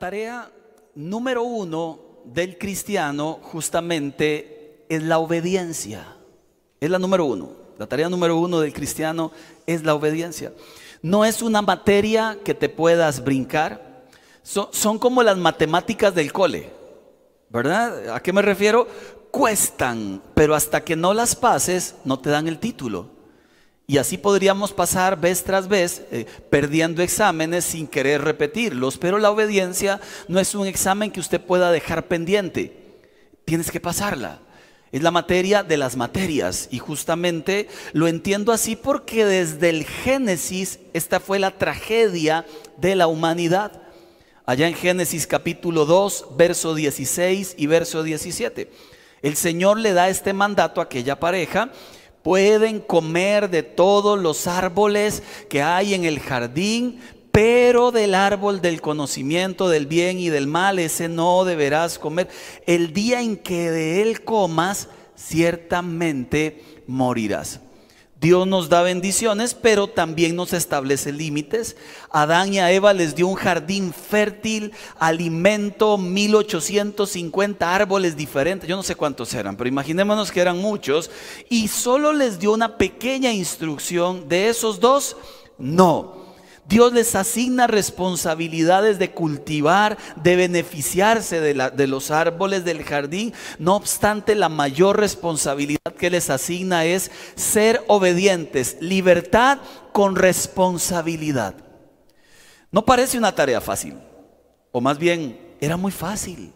tarea número uno del cristiano justamente es la obediencia. Es la número uno. La tarea número uno del cristiano es la obediencia. No es una materia que te puedas brincar. Son, son como las matemáticas del cole. ¿Verdad? ¿A qué me refiero? Cuestan, pero hasta que no las pases no te dan el título. Y así podríamos pasar vez tras vez eh, perdiendo exámenes sin querer repetirlos. Pero la obediencia no es un examen que usted pueda dejar pendiente. Tienes que pasarla. Es la materia de las materias. Y justamente lo entiendo así porque desde el Génesis esta fue la tragedia de la humanidad. Allá en Génesis capítulo 2, verso 16 y verso 17. El Señor le da este mandato a aquella pareja Pueden comer de todos los árboles que hay en el jardín, pero del árbol del conocimiento del bien y del mal, ese no deberás comer. El día en que de él comas, ciertamente morirás. Dios nos da bendiciones, pero también nos establece límites. Adán y a Eva les dio un jardín fértil, alimento, 1850 árboles diferentes. Yo no sé cuántos eran, pero imaginémonos que eran muchos. Y solo les dio una pequeña instrucción de esos dos. No, Dios les asigna responsabilidades de cultivar, de beneficiarse de, los árboles del jardín. No obstante, la mayor responsabilidad que les asigna es ser obedientes, libertad con responsabilidad. No parece una tarea fácil, o más bien era muy fácil.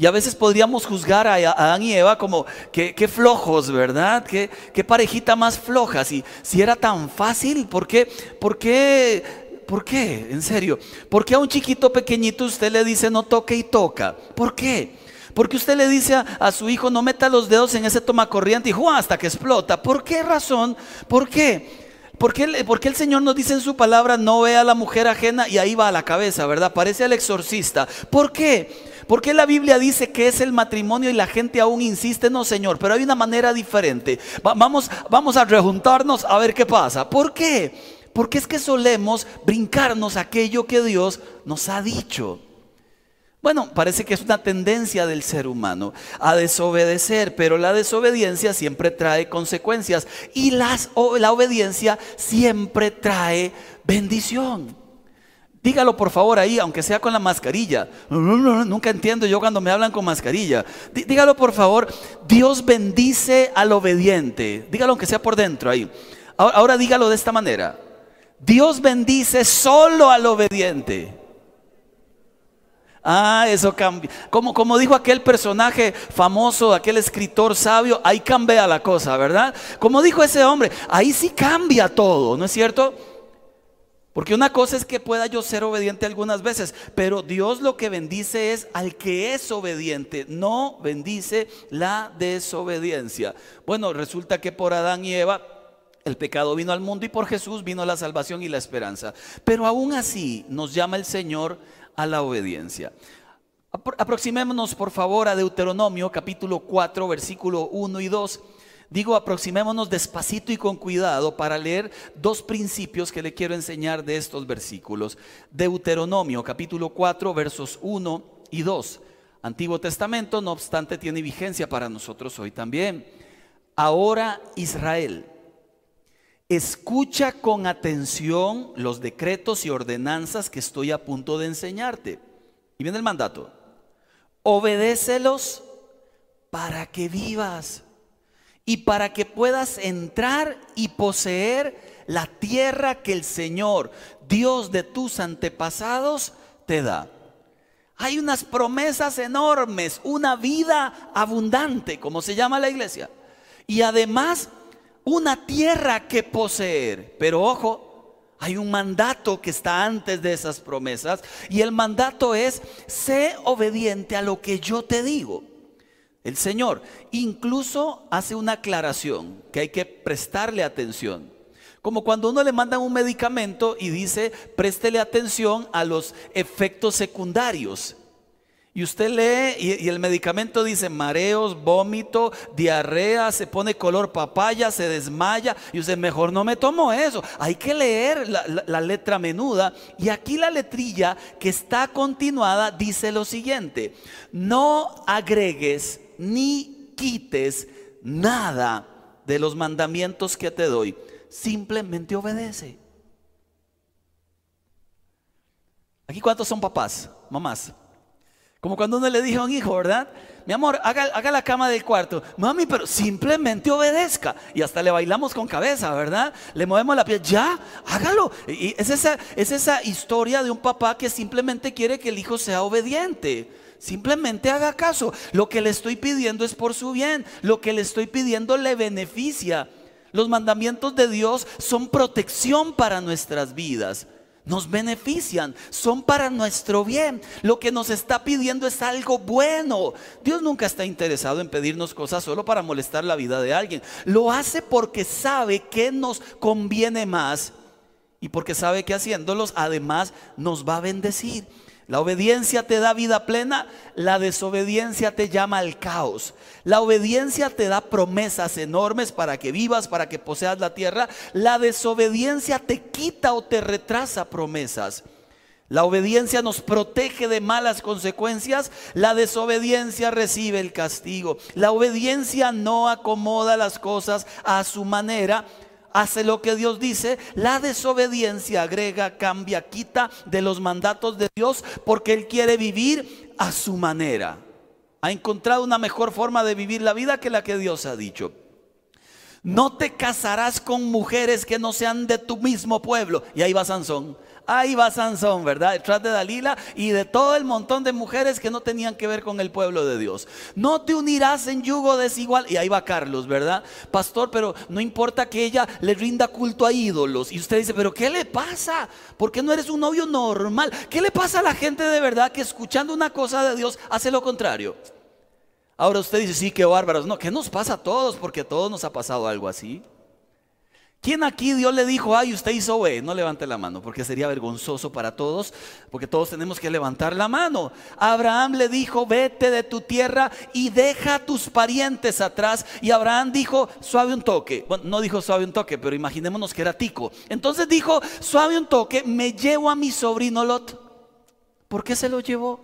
Y a veces podríamos juzgar a Adán y Eva como que, flojos, ¿verdad? Qué, parejita más floja. Si, si era tan fácil, ¿por qué? ¿Por qué? ¿Por qué? En serio. ¿Por qué a un chiquito pequeñito usted le dice no toque y toca? ¿Por qué? Porque usted le dice a, su hijo no meta los dedos en ese toma corriente y ¡juá! hasta que explota. ¿Por qué razón? ¿Por qué? ¿Por qué, ¿Por qué, el Señor nos dice en su palabra no vea a la mujer ajena y ahí va a la cabeza, ¿verdad? Parece el exorcista. ¿Por qué? ¿Por qué la Biblia dice que es el matrimonio y la gente aún insiste? No, Señor, pero hay una manera diferente. vamos, vamos a rejuntarnos a ver qué pasa. ¿Por qué? Porque es que solemos brincarnos aquello que Dios nos ha dicho. Bueno, parece que es una tendencia del ser humano a desobedecer, pero la desobediencia siempre trae consecuencias y las, la obediencia siempre trae bendición. Dígalo por favor ahí, aunque sea con la mascarilla. Nunca entiendo yo cuando me hablan con mascarilla. Dígalo por favor, Dios bendice al obediente. Dígalo aunque sea por dentro ahí. Ahora, dígalo de esta manera. Dios bendice solo al obediente. Ah, eso cambia. Como, como dijo aquel personaje famoso, aquel escritor sabio, ahí cambia la cosa, ¿verdad? Como dijo ese hombre, ahí sí cambia todo, ¿no es cierto? Porque una cosa es que pueda yo ser obediente algunas veces, pero Dios lo que bendice es al que es obediente, no bendice la desobediencia. Bueno, resulta que por Adán y Eva el pecado vino al mundo y por Jesús vino la salvación y la esperanza. Pero aún así nos llama el Señor a la obediencia. Aproximémonos por favor a Deuteronomio capítulo 4 versículo 1 y 2. Digo, aproximémonos despacito y con cuidado para leer dos principios que le quiero enseñar de estos versículos. Deuteronomio capítulo 4 versos 1 y 2. Antiguo Testamento, no obstante, tiene vigencia para nosotros hoy también. Ahora Israel, escucha con atención los decretos y ordenanzas que estoy a punto de enseñarte. Y viene el mandato. Obedécelos para que vivas y para que puedas entrar y poseer la tierra que el Señor, Dios de tus antepasados, te da. Hay unas promesas enormes, una vida abundante, como se llama la iglesia. Y además, una tierra que poseer. Pero ojo, hay un mandato que está antes de esas promesas. Y el mandato es, sé obediente a lo que yo te digo. El Señor incluso hace una aclaración que hay que prestarle atención. Como cuando uno le manda un medicamento y dice, préstele atención a los efectos secundarios. Y usted lee y, el medicamento dice mareos, vómito, diarrea, se pone color papaya, se desmaya. Y usted mejor no me tomo eso. Hay que leer la letra menuda. Y aquí la letrilla que está continuada dice lo siguiente. No agregues ni quites nada de los mandamientos que te doy. Simplemente obedece. Aquí cuántos son papás, mamás. Como cuando uno le dijo a un hijo, ¿verdad? Mi amor, haga, la cama del cuarto. Mami, pero simplemente obedezca. Y hasta le bailamos con cabeza, ¿verdad? Le movemos la piel. Ya, hágalo. Y es esa, es esa historia de un papá que simplemente quiere que el hijo sea obediente. Simplemente haga caso. Lo que le estoy pidiendo es por su bien. Lo que le estoy pidiendo le beneficia. Los mandamientos de Dios son protección para nuestras vidas nos benefician, son para nuestro bien. Lo que nos está pidiendo es algo bueno. Dios nunca está interesado en pedirnos cosas solo para molestar la vida de alguien. Lo hace porque sabe que nos conviene más y porque sabe que haciéndolos además nos va a bendecir. La obediencia te da vida plena, la desobediencia te llama al caos. La obediencia te da promesas enormes para que vivas, para que poseas la tierra. La desobediencia te quita o te retrasa promesas. La obediencia nos protege de malas consecuencias, la desobediencia recibe el castigo. La obediencia no acomoda las cosas a su manera, hace lo que Dios dice, la desobediencia agrega, cambia, quita de los mandatos de Dios porque Él quiere vivir a su manera. Ha encontrado una mejor forma de vivir la vida que la que Dios ha dicho. No te casarás con mujeres que no sean de tu mismo pueblo. Y ahí va Sansón. Ahí va Sansón, ¿verdad? Detrás de Dalila y de todo el montón de mujeres que no tenían que ver con el pueblo de Dios. No te unirás en yugo desigual. Y ahí va Carlos, ¿verdad? Pastor, pero no importa que ella le rinda culto a ídolos. Y usted dice, pero ¿qué le pasa? ¿Por qué no eres un novio normal? ¿Qué le pasa a la gente de verdad que escuchando una cosa de Dios hace lo contrario? Ahora usted dice, sí, qué bárbaros. No, ¿qué nos pasa a todos? Porque a todos nos ha pasado algo así. ¿Quién aquí Dios le dijo, ay, usted hizo B? No levante la mano, porque sería vergonzoso para todos, porque todos tenemos que levantar la mano. Abraham le dijo, vete de tu tierra y deja a tus parientes atrás. Y Abraham dijo, suave un toque. Bueno, no dijo suave un toque, pero imaginémonos que era tico. Entonces dijo, suave un toque, me llevo a mi sobrino Lot. ¿Por qué se lo llevó?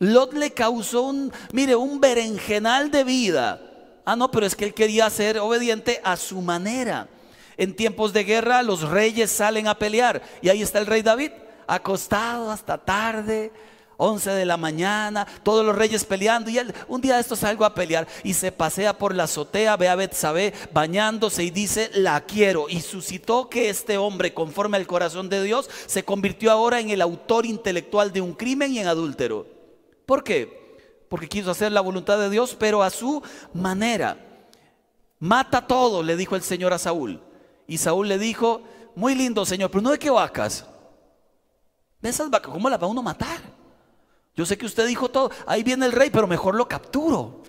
Lot le causó un, mire, un berenjenal de vida. Ah, no, pero es que él quería ser obediente a su manera. En tiempos de guerra los reyes salen a pelear y ahí está el rey David, acostado hasta tarde, 11 de la mañana, todos los reyes peleando y él un día de estos salgo a pelear y se pasea por la azotea, ve a Betsabé bañándose y dice, "La quiero." Y suscitó que este hombre, conforme al corazón de Dios, se convirtió ahora en el autor intelectual de un crimen y en adúltero. ¿Por qué? Porque quiso hacer la voluntad de Dios, pero a su manera. Mata todo, le dijo el Señor a Saúl. Y Saúl le dijo, muy lindo Señor, pero no de qué vacas. De esas vacas, ¿cómo las va uno a matar? Yo sé que usted dijo todo, ahí viene el rey, pero mejor lo capturo.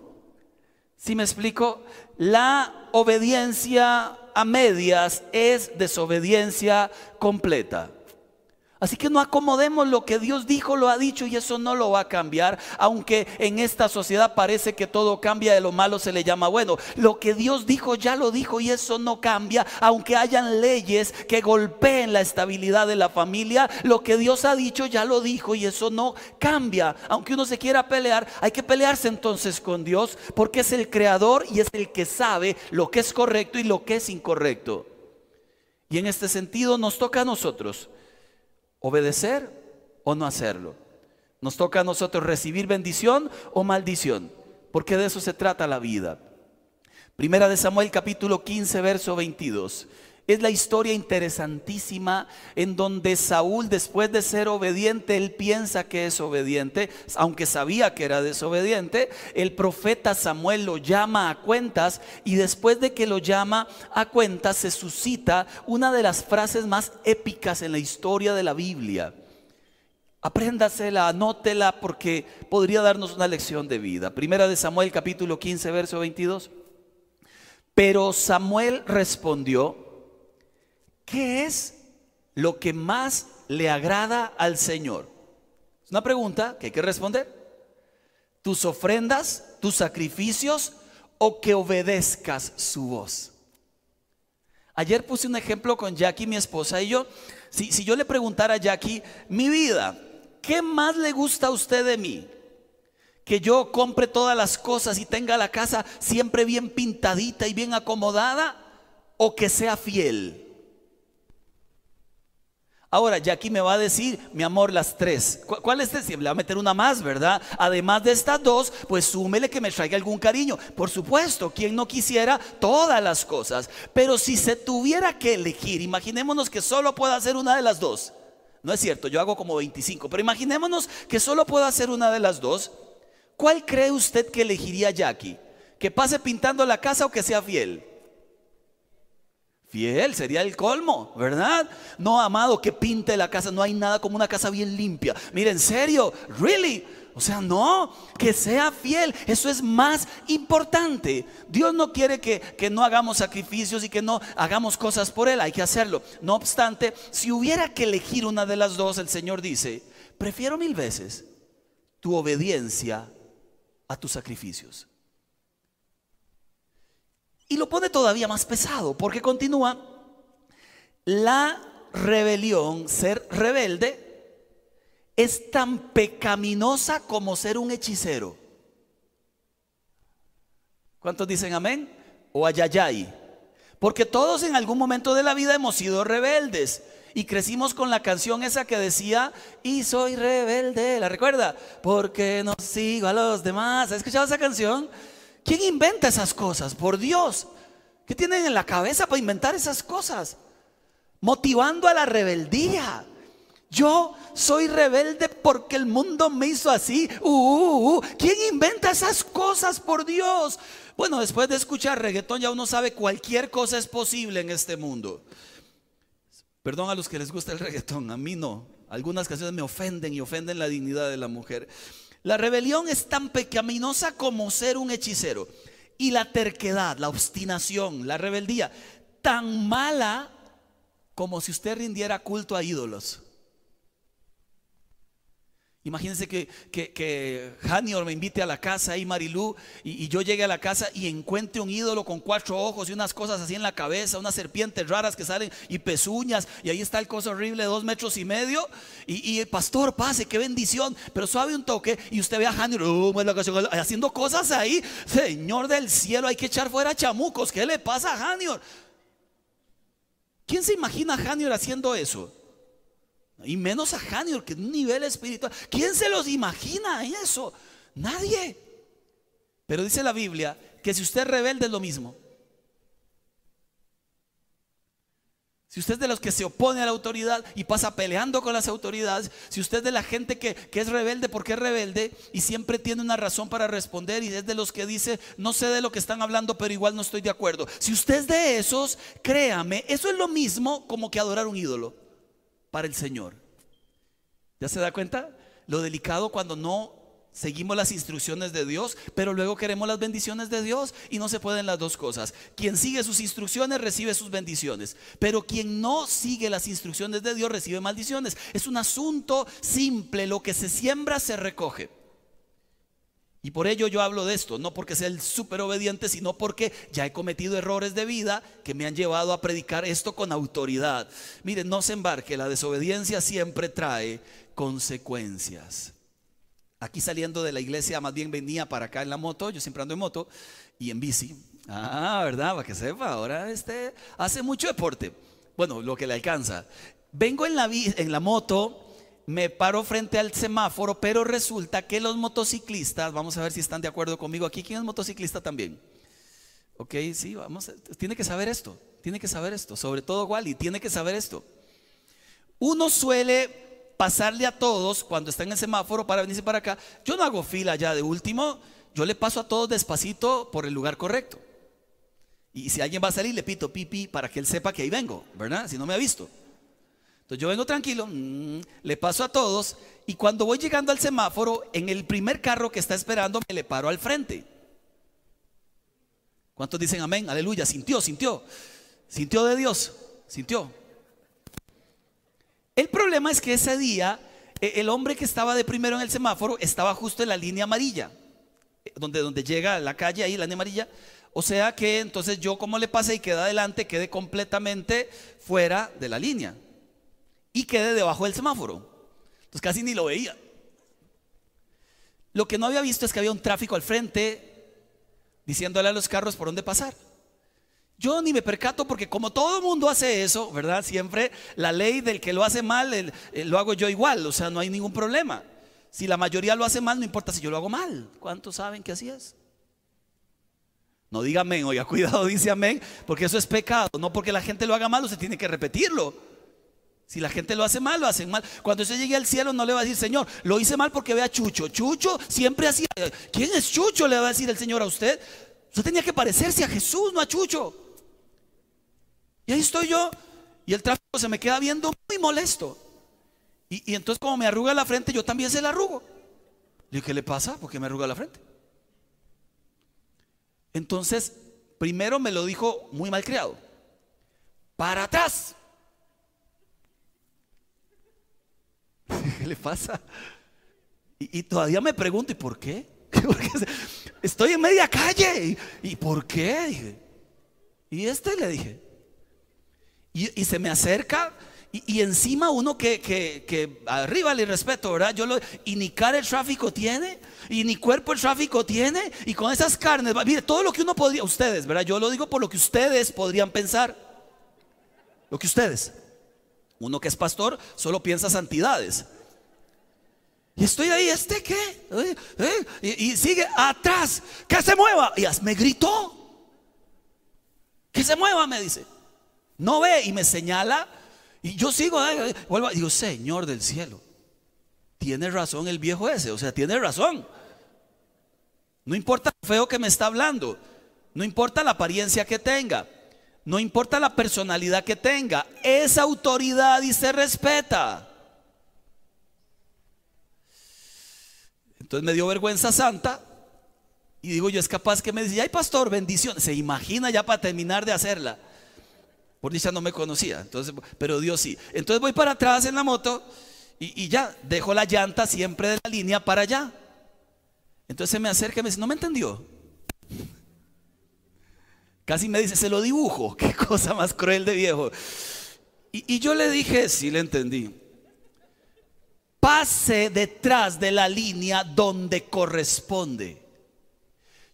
Si me explico, la obediencia a medias es desobediencia completa. Así que no acomodemos lo que Dios dijo, lo ha dicho y eso no lo va a cambiar, aunque en esta sociedad parece que todo cambia, de lo malo se le llama bueno. Lo que Dios dijo ya lo dijo y eso no cambia, aunque hayan leyes que golpeen la estabilidad de la familia, lo que Dios ha dicho ya lo dijo y eso no cambia. Aunque uno se quiera pelear, hay que pelearse entonces con Dios porque es el creador y es el que sabe lo que es correcto y lo que es incorrecto. Y en este sentido nos toca a nosotros obedecer o no hacerlo. Nos toca a nosotros recibir bendición o maldición, porque de eso se trata la vida. Primera de Samuel capítulo 15, verso 22. Es la historia interesantísima en donde Saúl, después de ser obediente, él piensa que es obediente, aunque sabía que era desobediente. El profeta Samuel lo llama a cuentas y después de que lo llama a cuentas se suscita una de las frases más épicas en la historia de la Biblia. Apréndasela, anótela porque podría darnos una lección de vida. Primera de Samuel capítulo 15, verso 22. Pero Samuel respondió, ¿qué es lo que más le agrada al Señor? Es una pregunta que hay que responder. tus ofrendas, tus sacrificios o que obedezcas su voz. Ayer puse un ejemplo con Jackie, mi esposa, y yo, si, si yo le preguntara a Jackie, mi vida, ¿qué más le gusta a usted de mí? que yo compre todas las cosas y tenga la casa siempre bien pintadita y bien acomodada o que sea fiel. Ahora, Jackie me va a decir, mi amor, las tres. ¿Cuál es este? Le va a meter una más, ¿verdad? Además de estas dos, pues súmele que me traiga algún cariño. Por supuesto, quien no quisiera todas las cosas. Pero si se tuviera que elegir, imaginémonos que solo pueda hacer una de las dos. No es cierto, yo hago como 25, pero imaginémonos que solo pueda hacer una de las dos. ¿Cuál cree usted que elegiría Jackie? ¿Que pase pintando la casa o que sea fiel? Fiel sería el colmo, ¿verdad? No, amado, que pinte la casa. No hay nada como una casa bien limpia. Mire, en serio, really. O sea, no, que sea fiel. Eso es más importante. Dios no quiere que, que, no hagamos sacrificios y que no hagamos cosas por Él. Hay que hacerlo. No obstante, si hubiera que elegir una de las dos, el Señor dice, prefiero mil veces tu obediencia a tus sacrificios. Y lo pone todavía más pesado, porque continúa, la rebelión, ser rebelde, es tan pecaminosa como ser un hechicero. ¿Cuántos dicen amén? O ayayay. Porque todos en algún momento de la vida hemos sido rebeldes. Y crecimos con la canción esa que decía, y soy rebelde, ¿la recuerda? Porque no sigo a los demás. ¿Has escuchado esa canción? ¿Quién inventa esas cosas? Por Dios. ¿Qué tienen en la cabeza para inventar esas cosas? Motivando a la rebeldía. Yo soy rebelde porque el mundo me hizo así. Uh, uh, uh. ¿Quién inventa esas cosas, por Dios? Bueno, después de escuchar reggaetón ya uno sabe cualquier cosa es posible en este mundo. Perdón a los que les gusta el reggaetón, a mí no. Algunas canciones me ofenden y ofenden la dignidad de la mujer. La rebelión es tan pecaminosa como ser un hechicero. Y la terquedad, la obstinación, la rebeldía, tan mala como si usted rindiera culto a ídolos. Imagínense que, que, Janior me invite a la casa y Marilú y, yo llegue a la casa y encuentre un ídolo con cuatro ojos y unas cosas así en la cabeza, unas serpientes raras que salen y pezuñas y ahí está el coso horrible de dos metros y medio y, el pastor pase, qué bendición, pero suave un toque y usted ve a Janior uh, haciendo cosas ahí, Señor del cielo, hay que echar fuera chamucos, ¿qué le pasa a Janior? ¿Quién se imagina a Janior haciendo eso? Y menos a Janior, que es un nivel espiritual. ¿Quién se los imagina eso? Nadie. Pero dice la Biblia que si usted es rebelde es lo mismo. Si usted es de los que se opone a la autoridad y pasa peleando con las autoridades, si usted es de la gente que, que, es rebelde porque es rebelde y siempre tiene una razón para responder y es de los que dice, no sé de lo que están hablando, pero igual no estoy de acuerdo. Si usted es de esos, créame, eso es lo mismo como que adorar un ídolo para el Señor. ¿Ya se da cuenta? Lo delicado cuando no seguimos las instrucciones de Dios, pero luego queremos las bendiciones de Dios y no se pueden las dos cosas. Quien sigue sus instrucciones recibe sus bendiciones, pero quien no sigue las instrucciones de Dios recibe maldiciones. Es un asunto simple, lo que se siembra se recoge. Y por ello yo hablo de esto, no porque sea el súper obediente, sino porque ya he cometido errores de vida que me han llevado a predicar esto con autoridad. Miren, no se embarque, la desobediencia siempre trae consecuencias. Aquí saliendo de la iglesia, más bien venía para acá en la moto, yo siempre ando en moto y en bici. Ah, ¿verdad? Para que sepa, ahora este hace mucho deporte. Bueno, lo que le alcanza. Vengo en la, en la moto me paro frente al semáforo, pero resulta que los motociclistas, vamos a ver si están de acuerdo conmigo aquí, ¿quién es motociclista también? Ok, sí, vamos, tiene que saber esto, tiene que saber esto, sobre todo Wally, tiene que saber esto. Uno suele pasarle a todos cuando está en el semáforo para venirse para acá. Yo no hago fila ya de último, yo le paso a todos despacito por el lugar correcto. Y si alguien va a salir, le pito pipi para que él sepa que ahí vengo, ¿verdad? Si no me ha visto. Entonces yo vengo tranquilo, mm, le paso a todos y cuando voy llegando al semáforo, en el primer carro que está esperando me le paro al frente. ¿Cuántos dicen amén? Aleluya, sintió, sintió. Sintió de Dios, sintió. El problema es que ese día e, el hombre que estaba de primero en el semáforo estaba justo en la línea amarilla. donde, donde llega la calle, ahí la línea amarilla. O sea que entonces yo como le pasé y quedé adelante, quedé completamente fuera de la línea. Y quedé debajo del semáforo. Entonces casi ni lo veía. Lo que no había visto es que había un tráfico al frente diciéndole a los carros por dónde pasar. Yo ni me percato porque como todo el mundo hace eso, ¿verdad? Siempre la ley del que lo hace mal, lo hago yo igual, o sea, no hay ningún problema. Si la mayoría lo hace mal, no importa si yo lo hago mal. ¿Cuántos saben que así es? No diga amén, oiga, cuidado, dice amén, porque eso es pecado. No porque la gente lo haga mal, usted tiene que repetirlo. Si la gente lo hace mal, lo hacen mal. Cuando usted llegue al cielo, no le va a decir, Señor, lo hice mal porque vea Chucho. Chucho siempre hacía. ¿Quién es Chucho? Le va a decir el Señor a usted. Usted tenía que parecerse a Jesús, no a Chucho. Y ahí estoy yo. Y el tráfico se me queda viendo muy molesto. Y, entonces, como me arruga la frente, yo también se la arrugo. ¿Y ¿qué le pasa? ¿Por qué me arruga la frente? Entonces, primero me lo dijo muy mal criado. Para atrás. ¿Qué le pasa? Y, todavía me pregunto, ¿y por qué? estoy en media calle. ¿Y, por qué? Y este le dije. Y, se me acerca. Y, encima uno que, que, arriba le respeto, ¿verdad? Yo lo, y ni cara el tráfico tiene, y ni cuerpo el tráfico tiene, y con esas carnes, mire, todo lo que uno podría, ustedes, ¿verdad? Yo lo digo por lo que ustedes podrían pensar. Lo que ustedes. Uno que es pastor solo piensa santidades. Y estoy ahí, ¿este qué? Y, sigue atrás, que se mueva. Y me gritó. Que se mueva, me dice. No ve y me señala. Y yo sigo, vuelvo, digo, Señor del cielo, tiene razón el viejo ese, o sea, tiene razón. No importa lo feo que me está hablando, no importa la apariencia que tenga, no importa la personalidad que tenga, es autoridad y se respeta. Entonces me dio vergüenza santa y digo yo, es capaz que me dice, ay pastor, bendición. Se imagina ya para terminar de hacerla. Por dicha no me conocía, entonces, pero Dios sí. Entonces voy para atrás en la moto y, y ya, dejo la llanta siempre de la línea para allá. Entonces se me acerca y me dice, no me entendió. Casi me dice, se lo dibujo. Qué cosa más cruel de viejo. Y, yo le dije, sí le entendí. Pase detrás de la línea donde corresponde.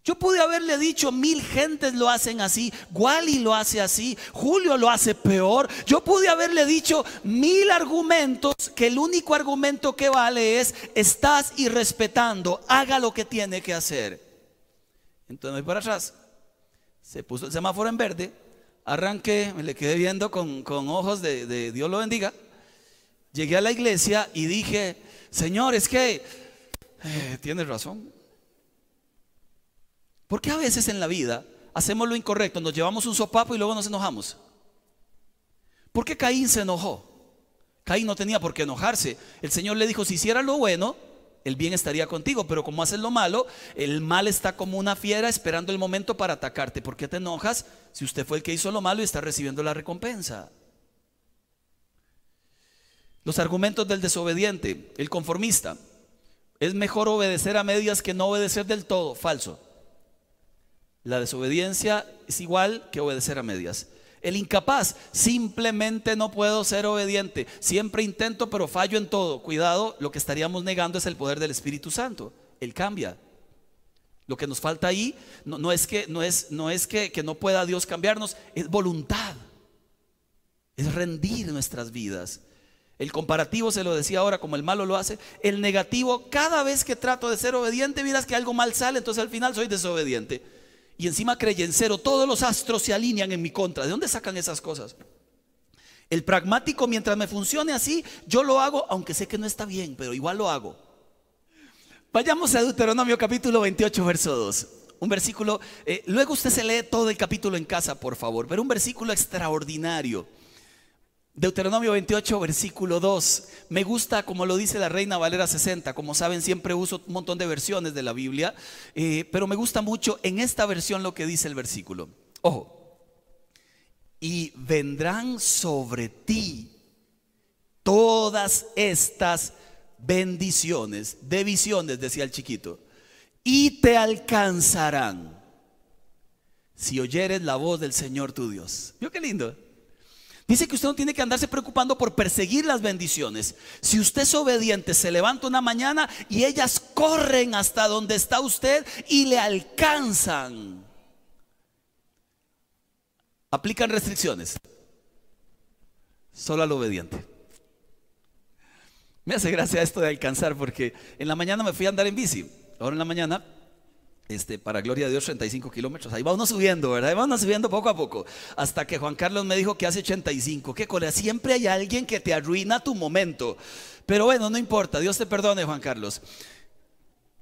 Yo pude haberle dicho, mil gentes lo hacen así, Wally lo hace así, Julio lo hace peor. Yo pude haberle dicho mil argumentos que el único argumento que vale es, estás irrespetando, haga lo que tiene que hacer. Entonces voy para atrás se puso el semáforo en verde, arranqué, me le quedé viendo con, ojos de, Dios lo bendiga, llegué a la iglesia y dije, Señor, es que eh, tienes razón. Porque a veces en la vida hacemos lo incorrecto, nos llevamos un sopapo y luego nos enojamos? ¿Por qué Caín se enojó? Caín no tenía por qué enojarse. El Señor le dijo, si hiciera lo bueno, el bien estaría contigo, pero como haces lo malo, el mal está como una fiera esperando el momento para atacarte. ¿Por qué te enojas si usted fue el que hizo lo malo y está recibiendo la recompensa? Los argumentos del desobediente, el conformista. Es mejor obedecer a medias que no obedecer del todo. Falso. La desobediencia es igual que obedecer a medias. El incapaz, simplemente no puedo ser obediente. Siempre intento, pero fallo en todo. Cuidado, lo que estaríamos negando es el poder del Espíritu Santo. Él cambia. Lo que nos falta ahí no, es, que, no, es, que, que no pueda Dios cambiarnos, es voluntad. Es rendir nuestras vidas. El comparativo se lo decía ahora como el malo lo hace. El negativo, cada vez que trato de ser obediente, miras que algo mal sale, entonces al final soy desobediente y encima cero, todos los astros se alinean en mi contra. ¿De dónde sacan esas cosas? El pragmático, mientras me funcione así, yo lo hago, aunque sé que no está bien, pero igual lo hago. Vayamos a Deuteronomio capítulo 28, verso 2. Un versículo, eh, luego usted se lee todo el capítulo en casa, por favor, pero un versículo extraordinario. Deuteronomio 28, versículo 2. Me gusta como lo dice la Reina Valera 60. Como saben, siempre uso un montón de versiones de la Biblia, eh, pero me gusta mucho en esta versión lo que dice el versículo. Ojo. Y vendrán sobre ti todas estas bendiciones, de visiones, decía el chiquito. y te alcanzarán si oyeres la voz del Señor tu Dios. ¿Vio qué lindo? Dice que usted no tiene que andarse preocupando por perseguir las bendiciones. Si usted es obediente, se levanta una mañana y ellas corren hasta donde está usted y le alcanzan. Aplican restricciones. Solo al obediente. Me hace gracia esto de alcanzar porque en la mañana me fui a andar en bici. Ahora en la mañana, este, para gloria de Dios, 35 kilómetros. Ahí va uno subiendo, ¿verdad? Ahí va uno subiendo poco a poco. Hasta que Juan Carlos me dijo que hace 85. ¿Qué cosa? Siempre hay alguien que te arruina tu momento. Pero bueno, no importa. Dios te perdone, Juan Carlos.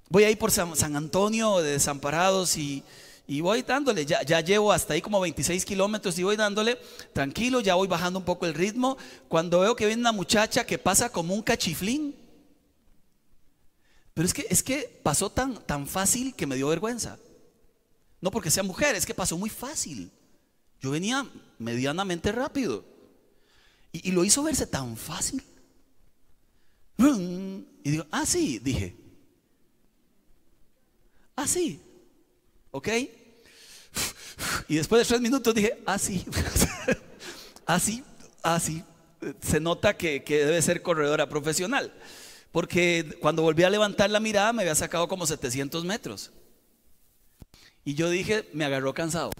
Voy a ir por San, San Antonio de Desamparados y y voy dándole, ya, ya llevo hasta ahí como 26 kilómetros y voy dándole, tranquilo, ya voy bajando un poco el ritmo. Cuando veo que viene una muchacha que pasa como un cachiflín. Pero es que, es que pasó tan, tan fácil que me dio vergüenza. No porque sea mujer, es que pasó muy fácil. Yo venía medianamente rápido. Y, lo hizo verse tan fácil. Y digo, ah, sí, dije. Ah, sí. ¿Ok? Y después de tres minutos dije, ah, así, ah, así. Ah, Se nota que debe ser corredora profesional. Porque cuando volví a levantar la mirada me había sacado como 700 metros. Y yo dije, me agarró cansado.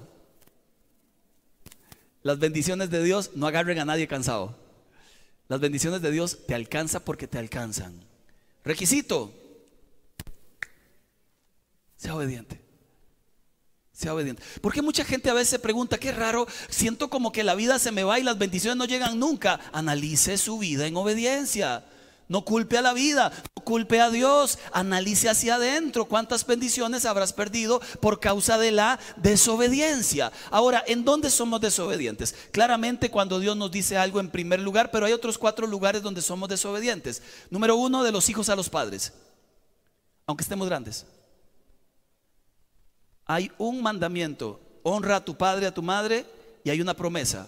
Las bendiciones de Dios no agarren a nadie cansado. Las bendiciones de Dios te alcanzan porque te alcanzan. Requisito. Sea obediente sea obediente. Porque mucha gente a veces se pregunta, qué raro, siento como que la vida se me va y las bendiciones no llegan nunca. Analice su vida en obediencia. No culpe a la vida, no culpe a Dios, analice hacia adentro cuántas bendiciones habrás perdido por causa de la desobediencia. Ahora, ¿en dónde somos desobedientes? Claramente cuando Dios nos dice algo en primer lugar, pero hay otros cuatro lugares donde somos desobedientes. Número uno, de los hijos a los padres, aunque estemos grandes hay un mandamiento, honra a tu padre, a tu madre, y hay una promesa.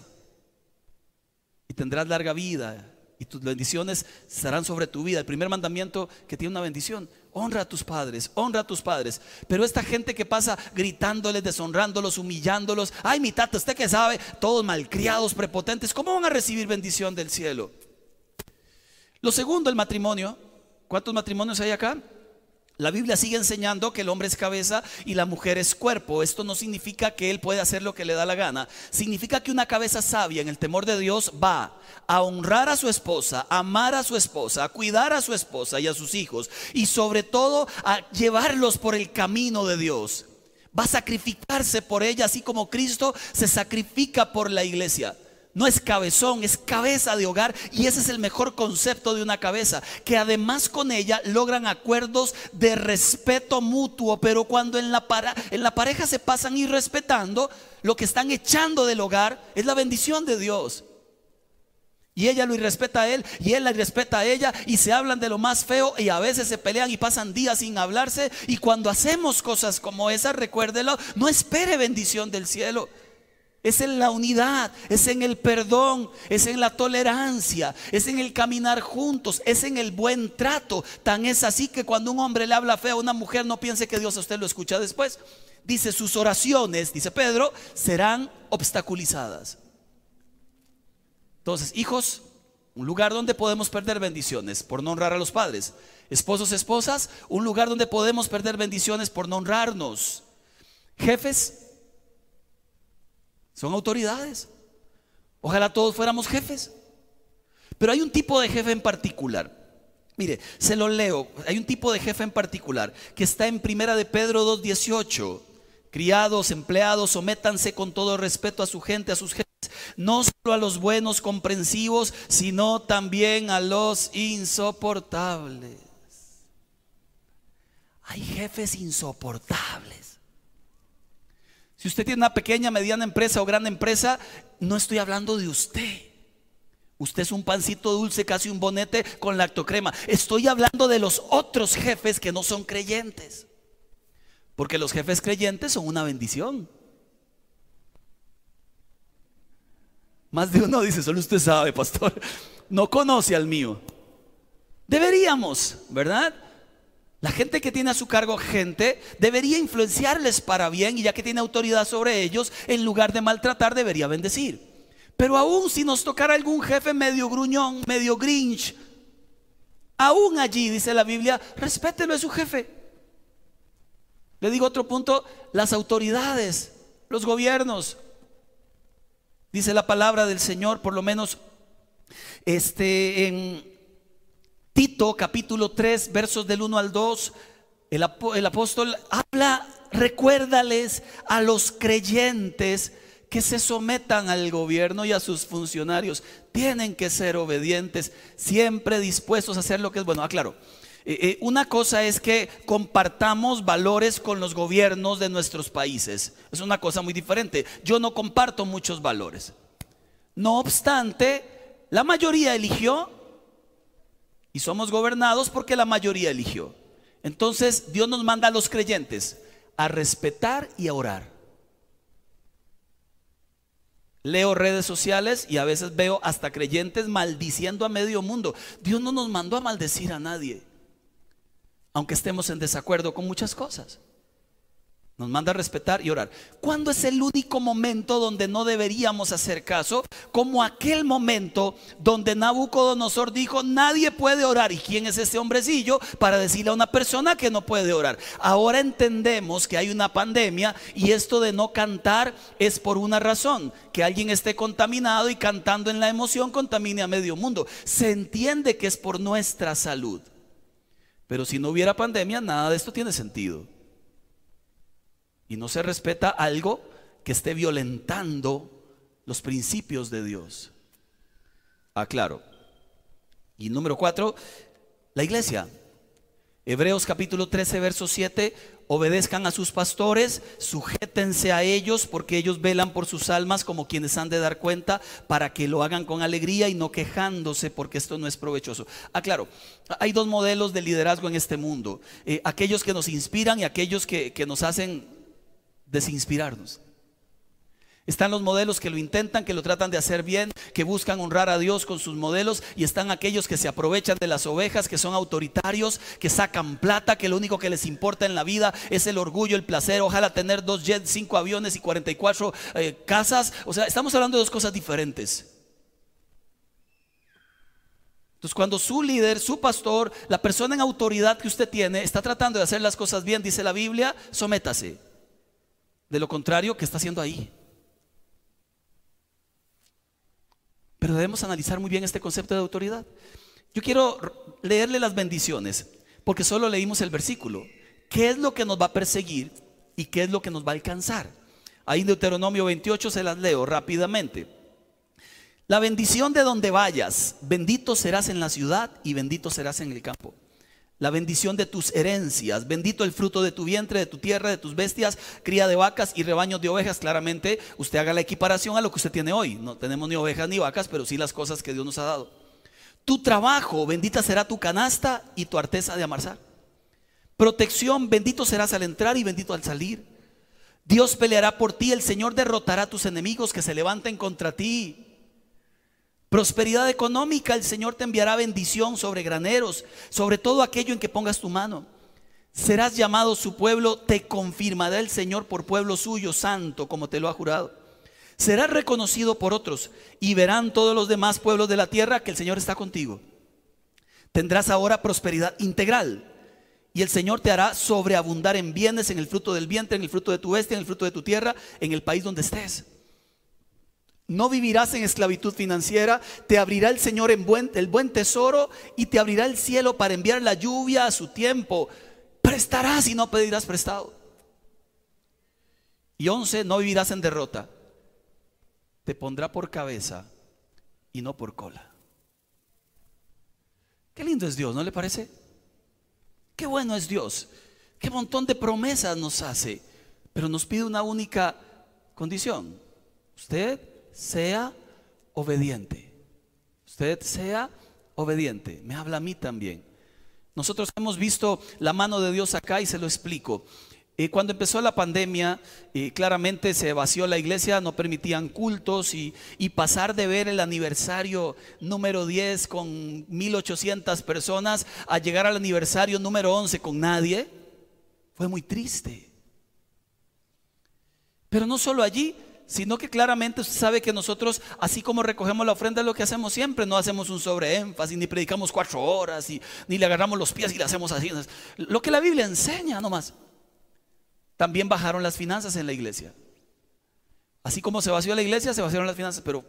Y tendrás larga vida, y tus bendiciones serán sobre tu vida. El primer mandamiento que tiene una bendición, honra a tus padres, honra a tus padres. Pero esta gente que pasa gritándoles, deshonrándolos, humillándolos, ay mi tata, usted que sabe, todos malcriados, prepotentes, ¿cómo van a recibir bendición del cielo? Lo segundo, el matrimonio. ¿Cuántos matrimonios hay acá? La Biblia sigue enseñando que el hombre es cabeza y la mujer es cuerpo. Esto no significa que él puede hacer lo que le da la gana. Significa que una cabeza sabia en el temor de Dios va a honrar a su esposa, a amar a su esposa, a cuidar a su esposa y a sus hijos y sobre todo a llevarlos por el camino de Dios. Va a sacrificarse por ella así como Cristo se sacrifica por la iglesia no es cabezón, es cabeza de hogar y ese es el mejor concepto de una cabeza, que además con ella logran acuerdos de respeto mutuo, pero cuando en la, en la pareja se pasan irrespetando, lo que están echando del hogar es la bendición de Dios. Y ella lo irrespeta a él y él la irrespeta a ella y se hablan de lo más feo y a veces se pelean y pasan días sin hablarse y cuando hacemos cosas como esas, recuérdelo, no espere bendición del cielo. Es en la unidad, es en el perdón, es en la tolerancia, es en el caminar juntos, es en el buen trato. Tan es así que cuando un hombre le habla feo a una mujer, no piense que Dios a usted lo escucha después. Dice, sus oraciones, dice Pedro, serán obstaculizadas. Entonces, hijos, un lugar donde podemos perder bendiciones por no honrar a los padres. Esposos, esposas, un lugar donde podemos perder bendiciones por no honrarnos. Jefes, son autoridades. Ojalá todos fuéramos jefes. Pero hay un tipo de jefe en particular. Mire, se lo leo. Hay un tipo de jefe en particular que está en Primera de Pedro 2:18. Criados, empleados, sométanse con todo respeto a su gente, a sus jefes, no solo a los buenos comprensivos, sino también a los insoportables. Hay jefes insoportables. Si usted tiene una pequeña, mediana empresa o gran empresa, no estoy hablando de usted. Usted es un pancito dulce, casi un bonete con lactocrema. Estoy hablando de los otros jefes que no son creyentes. Porque los jefes creyentes son una bendición. Más de uno dice, solo usted sabe, pastor. No conoce al mío. Deberíamos, ¿verdad? La gente que tiene a su cargo gente debería influenciarles para bien y ya que tiene autoridad sobre ellos, en lugar de maltratar, debería bendecir. Pero aún si nos tocara algún jefe medio gruñón, medio grinch, aún allí, dice la Biblia, respételo a su jefe. Le digo otro punto, las autoridades, los gobiernos. Dice la palabra del Señor, por lo menos este en Tito capítulo 3, versos del 1 al 2, el, el apóstol habla, recuérdales a los creyentes que se sometan al gobierno y a sus funcionarios. Tienen que ser obedientes, siempre dispuestos a hacer lo que es bueno. Ah, eh, eh, una cosa es que compartamos valores con los gobiernos de nuestros países. Es una cosa muy diferente. Yo no comparto muchos valores. No obstante, la mayoría eligió y somos gobernados porque la mayoría eligió. Entonces Dios nos manda a los creyentes a respetar y a orar. Leo redes sociales y a veces veo hasta creyentes maldiciendo a medio mundo. Dios no nos mandó a maldecir a nadie, aunque estemos en desacuerdo con muchas cosas. Nos manda a respetar y orar. ¿Cuándo es el único momento donde no deberíamos hacer caso? Como aquel momento donde Nabucodonosor dijo, nadie puede orar. ¿Y quién es ese hombrecillo para decirle a una persona que no puede orar? Ahora entendemos que hay una pandemia y esto de no cantar es por una razón, que alguien esté contaminado y cantando en la emoción contamine a medio mundo. Se entiende que es por nuestra salud. Pero si no hubiera pandemia, nada de esto tiene sentido y no se respeta algo que esté violentando los principios de Dios. Aclaro. Ah, y número cuatro, la iglesia. Hebreos capítulo 13, verso 7, obedezcan a sus pastores, sujétense a ellos porque ellos velan por sus almas como quienes han de dar cuenta para que lo hagan con alegría y no quejándose porque esto no es provechoso. Aclaro, ah, hay dos modelos de liderazgo en este mundo, eh, aquellos que nos inspiran y aquellos que, que nos hacen desinspirarnos. Están los modelos que lo intentan, que lo tratan de hacer bien, que buscan honrar a Dios con sus modelos y están aquellos que se aprovechan de las ovejas, que son autoritarios, que sacan plata, que lo único que les importa en la vida es el orgullo, el placer, ojalá tener dos jets, cinco aviones y 44 eh, casas. O sea, estamos hablando de dos cosas diferentes. Entonces, cuando su líder, su pastor, la persona en autoridad que usted tiene, está tratando de hacer las cosas bien, dice la Biblia, sométase. De lo contrario, ¿qué está haciendo ahí? Pero debemos analizar muy bien este concepto de autoridad. Yo quiero leerle las bendiciones, porque solo leímos el versículo. ¿Qué es lo que nos va a perseguir y qué es lo que nos va a alcanzar? Ahí en Deuteronomio 28 se las leo rápidamente. La bendición de donde vayas, bendito serás en la ciudad y bendito serás en el campo la bendición de tus herencias. Bendito el fruto de tu vientre, de tu tierra, de tus bestias, cría de vacas y rebaños de ovejas. Claramente usted haga la equiparación a lo que usted tiene hoy. No tenemos ni ovejas ni vacas, pero sí las cosas que Dios nos ha dado. Tu trabajo, bendita será tu canasta y tu arteza de amarzar. Protección, bendito serás al entrar y bendito al salir. Dios peleará por ti, el Señor derrotará a tus enemigos que se levanten contra ti. Prosperidad económica, el Señor te enviará bendición sobre graneros, sobre todo aquello en que pongas tu mano. Serás llamado su pueblo, te confirmará el Señor por pueblo suyo, santo, como te lo ha jurado. Serás reconocido por otros y verán todos los demás pueblos de la tierra que el Señor está contigo. Tendrás ahora prosperidad integral y el Señor te hará sobreabundar en bienes, en el fruto del vientre, en el fruto de tu bestia, en el fruto de tu tierra, en el país donde estés. No vivirás en esclavitud financiera, te abrirá el Señor en el buen tesoro y te abrirá el cielo para enviar la lluvia a su tiempo. Prestarás y no pedirás prestado. Y once, no vivirás en derrota. Te pondrá por cabeza y no por cola. Qué lindo es Dios, ¿no le parece? Qué bueno es Dios. Qué montón de promesas nos hace. Pero nos pide una única condición. Usted sea obediente. Usted sea obediente. Me habla a mí también. Nosotros hemos visto la mano de Dios acá y se lo explico. Y cuando empezó la pandemia, claramente se vació la iglesia, no permitían cultos y, y, pasar de ver el aniversario número 10 con 1800 personas a llegar al aniversario número 11 con nadie, fue muy triste. Pero no solo allí, sino que claramente usted sabe que nosotros, así como recogemos la ofrenda, es lo que hacemos siempre, no hacemos un sobreénfasis, ni predicamos cuatro horas, ni le agarramos los pies y le hacemos así. Lo que la Biblia enseña nomás. También bajaron las finanzas en la iglesia. Así como se vació la iglesia, se vaciaron las finanzas, pero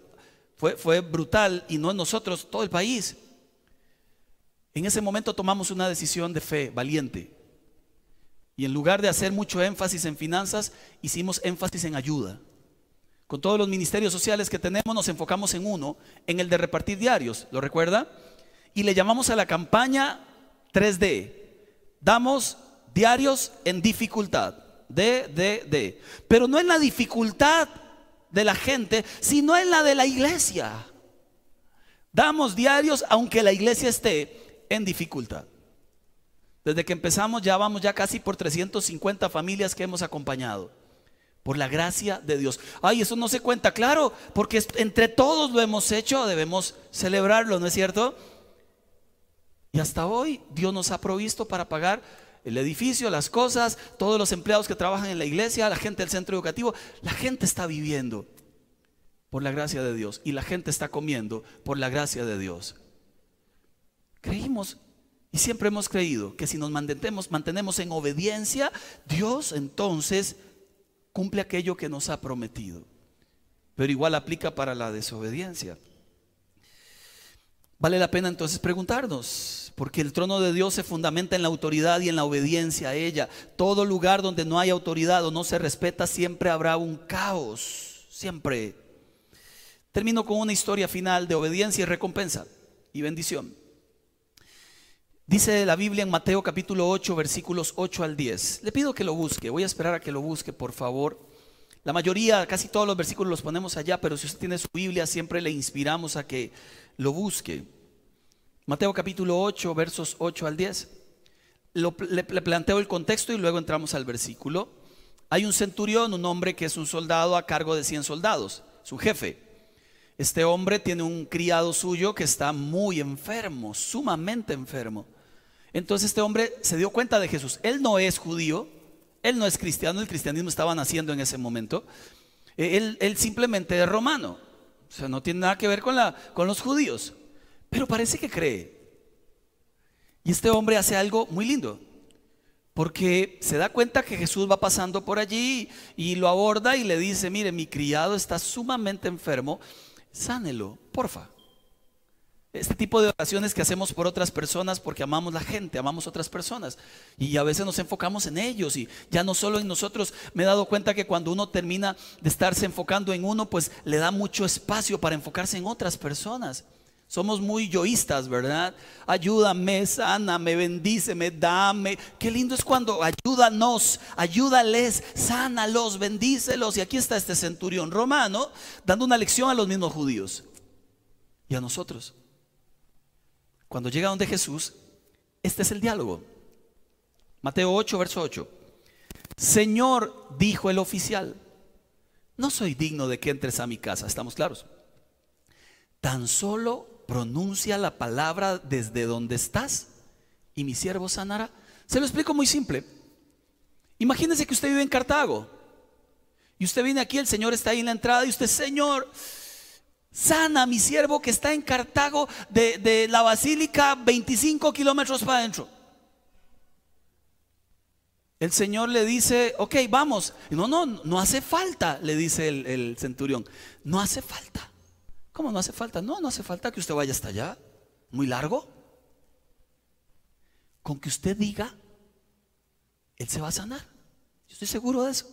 fue, fue brutal y no en nosotros, todo el país. En ese momento tomamos una decisión de fe valiente. Y en lugar de hacer mucho énfasis en finanzas, hicimos énfasis en ayuda. Con todos los ministerios sociales que tenemos nos enfocamos en uno, en el de repartir diarios, ¿lo recuerda? Y le llamamos a la campaña 3D. Damos diarios en dificultad. D, D, D. Pero no en la dificultad de la gente, sino en la de la iglesia. Damos diarios aunque la iglesia esté en dificultad. Desde que empezamos ya vamos ya casi por 350 familias que hemos acompañado. Por la gracia de Dios. Ay, eso no se cuenta, claro, porque entre todos lo hemos hecho, debemos celebrarlo, ¿no es cierto? Y hasta hoy Dios nos ha provisto para pagar el edificio, las cosas, todos los empleados que trabajan en la iglesia, la gente del centro educativo. La gente está viviendo por la gracia de Dios y la gente está comiendo por la gracia de Dios. Creímos y siempre hemos creído que si nos mantenemos, mantenemos en obediencia, Dios entonces cumple aquello que nos ha prometido. Pero igual aplica para la desobediencia. Vale la pena entonces preguntarnos, porque el trono de Dios se fundamenta en la autoridad y en la obediencia a ella. Todo lugar donde no hay autoridad o no se respeta, siempre habrá un caos, siempre. Termino con una historia final de obediencia y recompensa y bendición. Dice la Biblia en Mateo capítulo 8, versículos 8 al 10. Le pido que lo busque, voy a esperar a que lo busque, por favor. La mayoría, casi todos los versículos los ponemos allá, pero si usted tiene su Biblia, siempre le inspiramos a que lo busque. Mateo capítulo 8, versos 8 al 10. le, le planteo el contexto y luego entramos al versículo. Hay un centurión, un hombre que es un soldado a cargo de 100 soldados, su jefe. Este hombre tiene un criado suyo que está muy enfermo, sumamente enfermo. Entonces este hombre se dio cuenta de Jesús. Él no es judío, él no es cristiano, el cristianismo estaba naciendo en ese momento. Eh, él, simplemente es romano. O sea, no tiene nada que ver con, la, con los judíos. Pero parece que cree. Y este hombre hace algo muy lindo. Porque se da cuenta que Jesús va pasando por allí y lo aborda y le dice, mire, mi criado está sumamente enfermo, sánelo, porfa. Este tipo de oraciones que hacemos por otras personas porque amamos la gente, amamos otras personas y a veces nos enfocamos en ellos y ya no solo en nosotros. Me he dado cuenta que cuando uno termina de estarse enfocando en uno, pues le da mucho espacio para enfocarse en otras personas. Somos muy yoístas, ¿verdad? Ayúdame, sáname, bendíceme, dame. Qué lindo es cuando ayúdanos, ayúdales, sánalos, bendícelos. Y aquí está este centurión romano dando una lección a los mismos judíos y a nosotros. Cuando llega donde Jesús, este es el diálogo. Mateo 8, verso 8. Señor, dijo el oficial, no soy digno de que entres a mi casa, estamos claros. Tan solo pronuncia la palabra desde donde estás y mi siervo sanará. Se lo explico muy simple. Imagínese que usted vive en Cartago y usted viene aquí, el Señor está ahí en la entrada y usted, Señor, Sana a mi siervo que está en Cartago de, la basílica 25 kilómetros para adentro. El Señor le dice, ok, vamos. No, no, no hace falta, le dice el, centurión. No hace falta. ¿Cómo no hace falta? No, no hace falta que usted vaya hasta allá. Muy largo. Con que usted diga, Él se va a sanar. Yo estoy seguro de eso.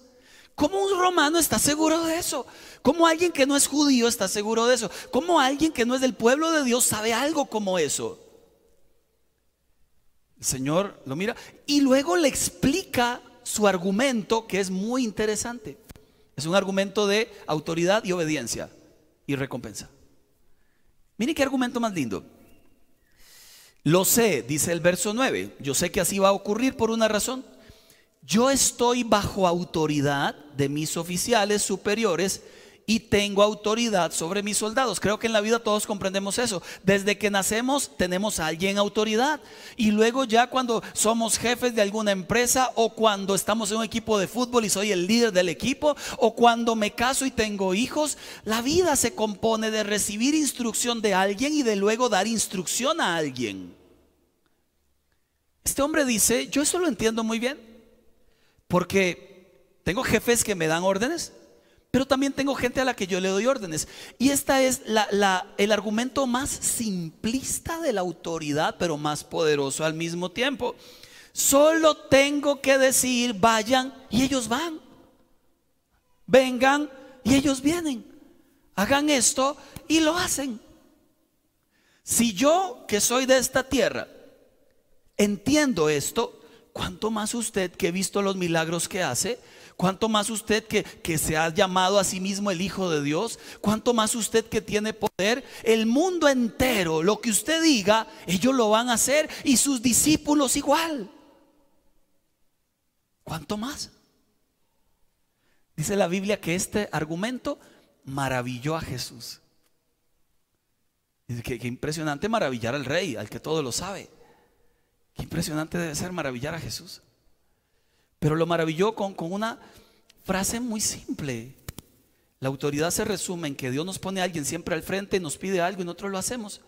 ¿Cómo un romano está seguro de eso? ¿Cómo alguien que no es judío está seguro de eso? ¿Cómo alguien que no es del pueblo de Dios sabe algo como eso? El Señor lo mira y luego le explica su argumento que es muy interesante. Es un argumento de autoridad y obediencia y recompensa. Miren qué argumento más lindo. Lo sé, dice el verso 9. Yo sé que así va a ocurrir por una razón yo estoy bajo autoridad de mis oficiales superiores y tengo autoridad sobre mis soldados. Creo que en la vida todos comprendemos eso. Desde que nacemos tenemos a alguien autoridad. Y luego ya cuando somos jefes de alguna empresa o cuando estamos en un equipo de fútbol y soy el líder del equipo o cuando me caso y tengo hijos, la vida se compone de recibir instrucción de alguien y de luego dar instrucción a alguien. Este hombre dice, yo eso lo entiendo muy bien, porque tengo jefes que me dan órdenes pero también tengo gente a la que yo le doy órdenes. Y este es el argumento más simplista de la autoridad, pero más poderoso al mismo tiempo. Solo tengo que decir, vayan y ellos van. Vengan y ellos vienen. Hagan esto y lo hacen. Si yo, que soy de esta tierra, entiendo esto, ¿cuánto más usted que he visto los milagros que hace? ¿Cuánto más usted que, que, se ha llamado a sí mismo el Hijo de Dios? ¿Cuánto más usted que tiene poder? El mundo entero, lo que usted diga, ellos lo van a hacer y sus discípulos igual. ¿Cuánto más? Dice la Biblia que este argumento maravilló a Jesús. Que impresionante maravillar al rey, al que todo lo sabe. Qué impresionante debe ser maravillar a Jesús. Pero lo maravilló con, con una frase muy simple. La autoridad se resume en que Dios nos pone a alguien siempre al frente, nos pide algo y nosotros lo hacemos.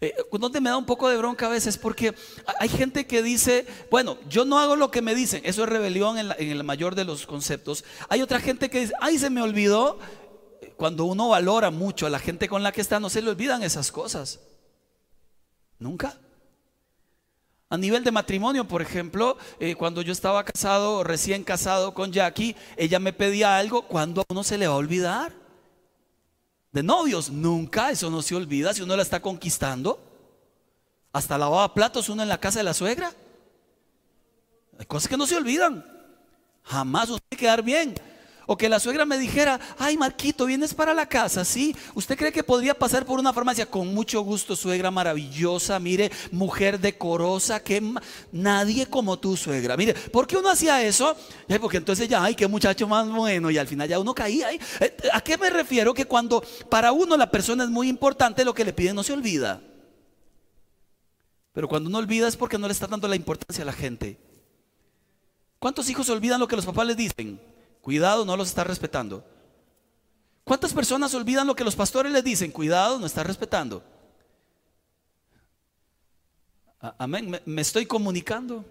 Eh, donde me da un poco de bronca a veces porque hay gente que dice, bueno, yo no hago lo que me dicen, eso es rebelión en, en el mayor de los conceptos. Hay otra gente que dice, ay, se me olvidó. Cuando uno valora mucho a la gente con la que está, no se le olvidan esas cosas. Nunca. A nivel de matrimonio, por ejemplo, eh, cuando yo estaba casado, recién casado con Jackie, ella me pedía algo, cuando a uno se le va a olvidar? De novios, nunca, eso no se olvida si uno la está conquistando. Hasta lavaba platos uno en la casa de la suegra. Hay cosas que no se olvidan. Jamás uno tiene que quedar bien. O que la suegra me dijera, ay Marquito, vienes para la casa, ¿sí? ¿Usted cree que podría pasar por una farmacia? Con mucho gusto, suegra maravillosa, mire, mujer decorosa, que nadie como tú, suegra. Mire, ¿por qué uno hacía eso? Porque entonces ya, ay, qué muchacho más bueno, y al final ya uno caía. ahí. Eh, ¿A qué me refiero? Que cuando para uno la persona es muy importante, lo que le piden no se olvida. Pero cuando uno olvida es porque no le está dando la importancia a la gente. ¿Cuántos hijos olvidan lo que los papás les dicen? Cuidado, no los está respetando. ¿Cuántas personas olvidan lo que los pastores les dicen? Cuidado, no está respetando. Amén, me, estoy comunicando.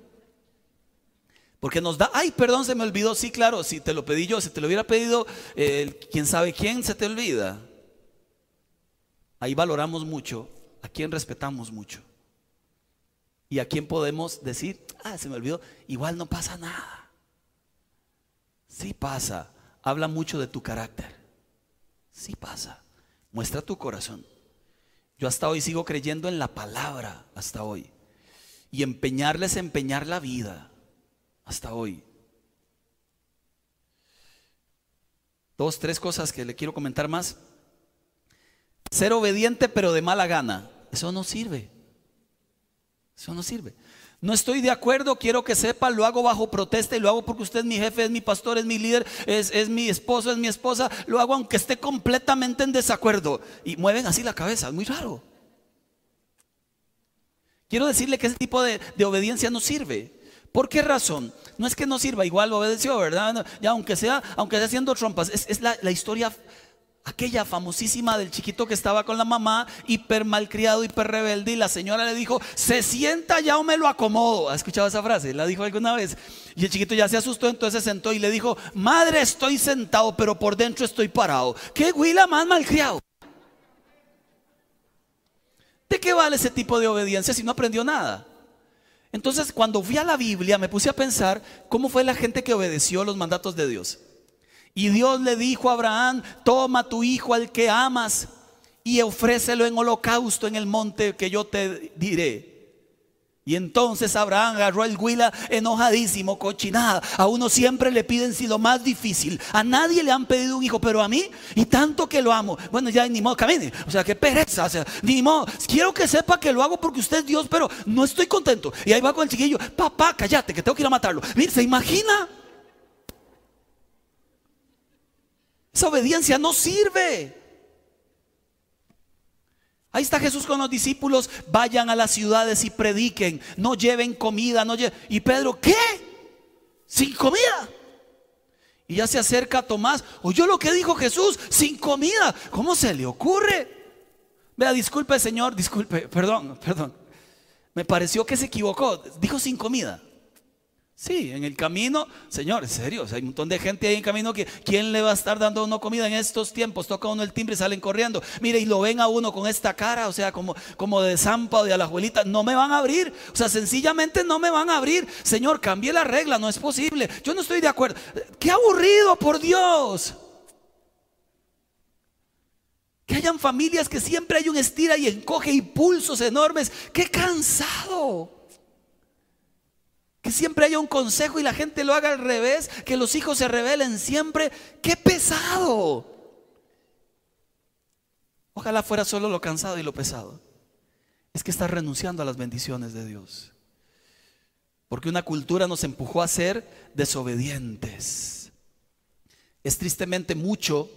Porque nos da, ay, perdón, se me olvidó. Sí, claro, si te lo pedí yo, si te lo hubiera pedido, quién sabe quién, se te olvida. Ahí valoramos mucho, a quién respetamos mucho. Y a quién podemos decir, ah, se me olvidó, igual no pasa nada. Sí pasa. Habla mucho de tu carácter. Sí pasa. Muestra tu corazón. Yo hasta hoy sigo creyendo en la palabra, hasta hoy. Y empeñarles empeñar la vida, hasta hoy. Dos, tres cosas que le quiero comentar más. Ser obediente pero de mala gana. Eso no sirve. Eso no sirve. No estoy de acuerdo, quiero que sepa, lo hago bajo protesta y lo hago porque usted es mi jefe, es mi pastor, es mi líder, es, mi esposo, es mi esposa. Lo hago aunque esté completamente en desacuerdo. Y mueven así la cabeza, es muy raro. Quiero decirle que ese tipo de, obediencia no sirve. ¿Por qué razón? No es que no sirva, igual obedeció, ¿verdad? Ya aunque sea, aunque sea haciendo trompas, es, la, la historia Aquella famosísima del chiquito que estaba con la mamá, hiper malcriado, hiper rebelde, y la señora le dijo, se sienta ya o me lo acomodo. ¿Ha escuchado esa frase? La dijo alguna vez. Y el chiquito ya se asustó, entonces se sentó y le dijo, madre, estoy sentado, pero por dentro estoy parado. ¿Qué huila más malcriado? ¿De qué vale ese tipo de obediencia si no aprendió nada? Entonces, cuando fui a la Biblia, me puse a pensar cómo fue la gente que obedeció los mandatos de Dios. Y Dios le dijo a Abraham, toma tu hijo al que amas y ofrécelo en holocausto en el monte que yo te diré. Y entonces Abraham agarró el huila enojadísimo, cochinada. A uno siempre le piden si lo más difícil. A nadie le han pedido un hijo, pero a mí, y tanto que lo amo. Bueno, ya ni modo, camine. O sea, qué pereza. O sea, ni modo. Quiero que sepa que lo hago porque usted es Dios, pero no estoy contento. Y ahí va con el chiquillo, papá, cállate, que tengo que ir a matarlo. Mire, ¿se imagina? Esa obediencia no sirve. Ahí está Jesús con los discípulos, vayan a las ciudades y prediquen, no lleven comida, no Y Pedro, ¿qué? Sin comida. Y ya se acerca Tomás, oyó lo que dijo Jesús, sin comida. ¿Cómo se le ocurre? Vea, disculpe Señor, disculpe, perdón, perdón. Me pareció que se equivocó, dijo sin comida. Sí, en el camino, Señor, en serio, hay un montón de gente ahí en camino que ¿quién le va a estar dando uno comida en estos tiempos? Toca uno el timbre y salen corriendo. Mire, y lo ven a uno con esta cara, o sea, como, como de zampa o de abuelita no me van a abrir. O sea, sencillamente no me van a abrir. Señor, cambie la regla, no es posible. Yo no estoy de acuerdo. Qué aburrido, por Dios. Que hayan familias que siempre hay un estira y encoge y pulsos enormes. Qué cansado. Que siempre haya un consejo y la gente lo haga al revés, que los hijos se rebelen siempre. ¡Qué pesado! Ojalá fuera solo lo cansado y lo pesado. Es que está renunciando a las bendiciones de Dios. Porque una cultura nos empujó a ser desobedientes. Es tristemente mucho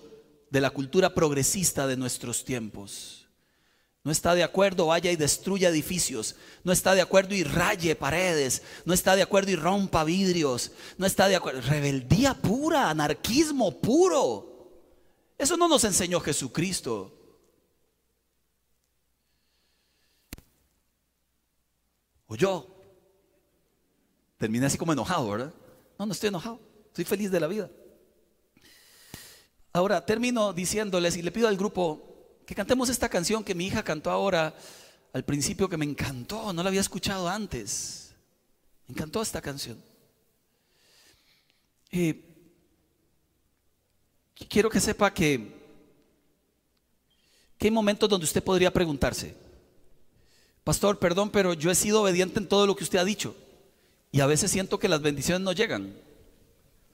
de la cultura progresista de nuestros tiempos. No está de acuerdo, vaya y destruya edificios. No está de acuerdo y raye paredes. No está de acuerdo y rompa vidrios. No está de acuerdo. Rebeldía pura, anarquismo puro. Eso no nos enseñó Jesucristo. O yo. Terminé así como enojado, ¿verdad? No, no estoy enojado. Estoy feliz de la vida. Ahora termino diciéndoles y le pido al grupo que cantemos esta canción que mi hija cantó ahora al principio que me encantó, no la había escuchado antes. Me encantó esta canción. quiero que sepa que, que hay momentos donde usted podría preguntarse, Pastor, perdón, pero yo he sido obediente en todo lo que usted ha dicho y a veces siento que las bendiciones no llegan.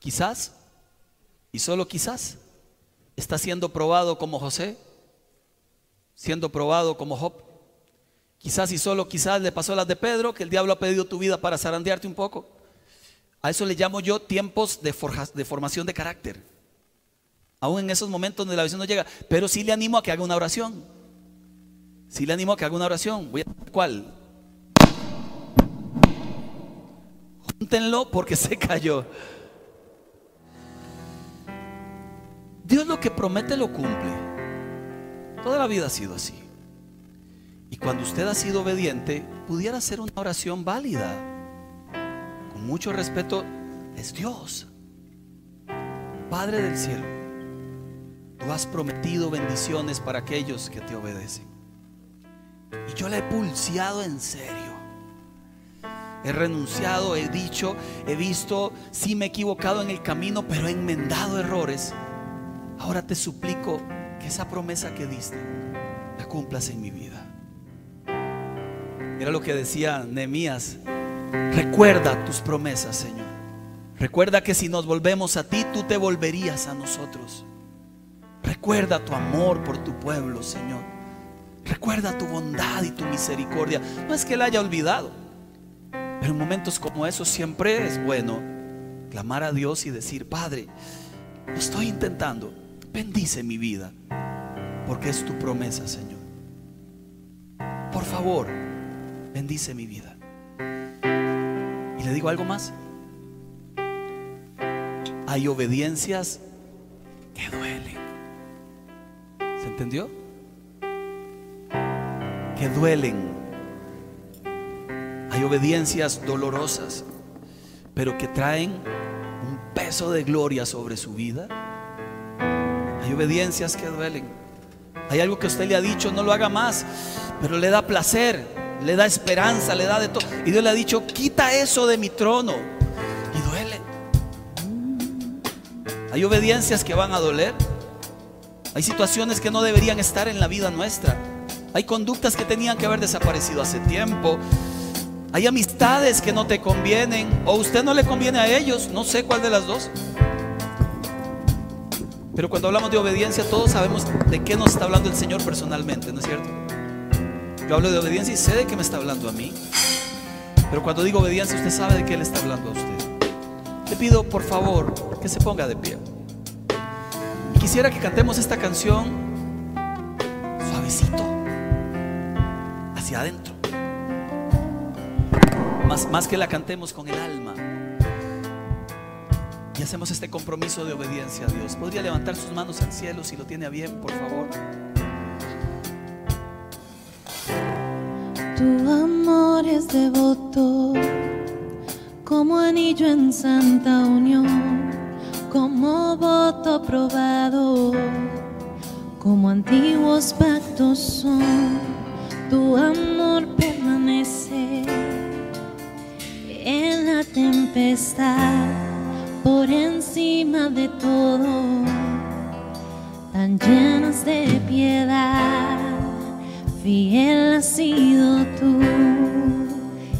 Quizás, y solo quizás, está siendo probado como José siendo probado como Job. Quizás y solo quizás le pasó las de Pedro, que el diablo ha pedido tu vida para zarandearte un poco. A eso le llamo yo tiempos de, formación de carácter. Aún en esos momentos donde la visión no llega. Pero sí le animo a que haga una oración. Sí le animo a que haga una oración. Voy a ¿Cuál? Júntenlo porque se cayó. Dios lo que promete lo cumple. Toda la vida ha sido así. Y cuando usted ha sido obediente, pudiera ser una oración válida. Con mucho respeto, es Dios. Padre del cielo, tú has prometido bendiciones para aquellos que te obedecen. Y yo la he pulseado en serio. He renunciado, he dicho, he visto, sí me he equivocado en el camino, pero he enmendado errores. Ahora te suplico, esa promesa que diste la cumplas en mi vida. Era lo que decía Nehemías. Recuerda tus promesas, Señor. Recuerda que si nos volvemos a ti, tú te volverías a nosotros. Recuerda tu amor por tu pueblo, Señor. Recuerda tu bondad y tu misericordia. No es que Él haya olvidado, pero en momentos como esos siempre es bueno clamar a Dios y decir, Padre, lo estoy intentando bendice mi vida, porque es tu promesa, Señor. Por favor, bendice mi vida. Y le digo algo más. Hay obediencias que duelen. ¿Se entendió? Que duelen. Hay obediencias dolorosas, pero que traen un peso de gloria sobre su vida hay obediencias que duelen. Hay algo que usted le ha dicho, no lo haga más, pero le da placer, le da esperanza, le da de todo. Y Dios le ha dicho, quita eso de mi trono. Y duele. Hay obediencias que van a doler. Hay situaciones que no deberían estar en la vida nuestra. Hay conductas que tenían que haber desaparecido hace tiempo. Hay amistades que no te convienen o usted no le conviene a ellos, no sé cuál de las dos. Pero cuando hablamos de obediencia todos sabemos de qué nos está hablando el Señor personalmente, ¿no es cierto? Yo hablo de obediencia y sé de qué me está hablando a mí. Pero cuando digo obediencia usted sabe de qué le está hablando a usted. Le pido por favor que se ponga de pie. Y quisiera que cantemos esta canción suavecito, hacia adentro. Más, más que la cantemos con el alma. Y hacemos este compromiso de obediencia a Dios. ¿Podría levantar sus manos al cielo si lo tiene a bien, por favor? Tu amor es devoto, como anillo en santa unión, como voto probado, como antiguos pactos son. Tu amor permanece en la tempestad, por encima de todo, tan llenas de piedad. Fiel has sido tú